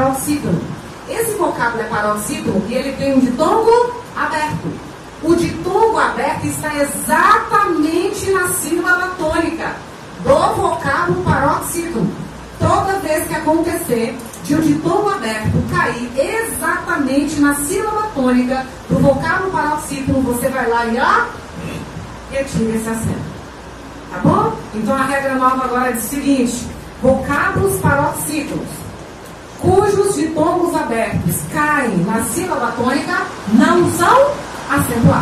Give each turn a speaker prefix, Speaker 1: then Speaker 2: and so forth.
Speaker 1: paroxítono. Esse vocábulo é paroxítono e ele tem um ditongo aberto. O ditongo aberto está exatamente na sílaba tônica do vocábulo paroxítono. Toda vez que acontecer de um ditongo aberto cair exatamente na sílaba tônica do vocábulo paroxítono, você vai lá e ó, retira esse acento. Tá bom? Então a regra nova agora diz o seguinte: vocábulos paroxítonos, cujos ditongos abertos caem na sílaba tônica, não são acentuados.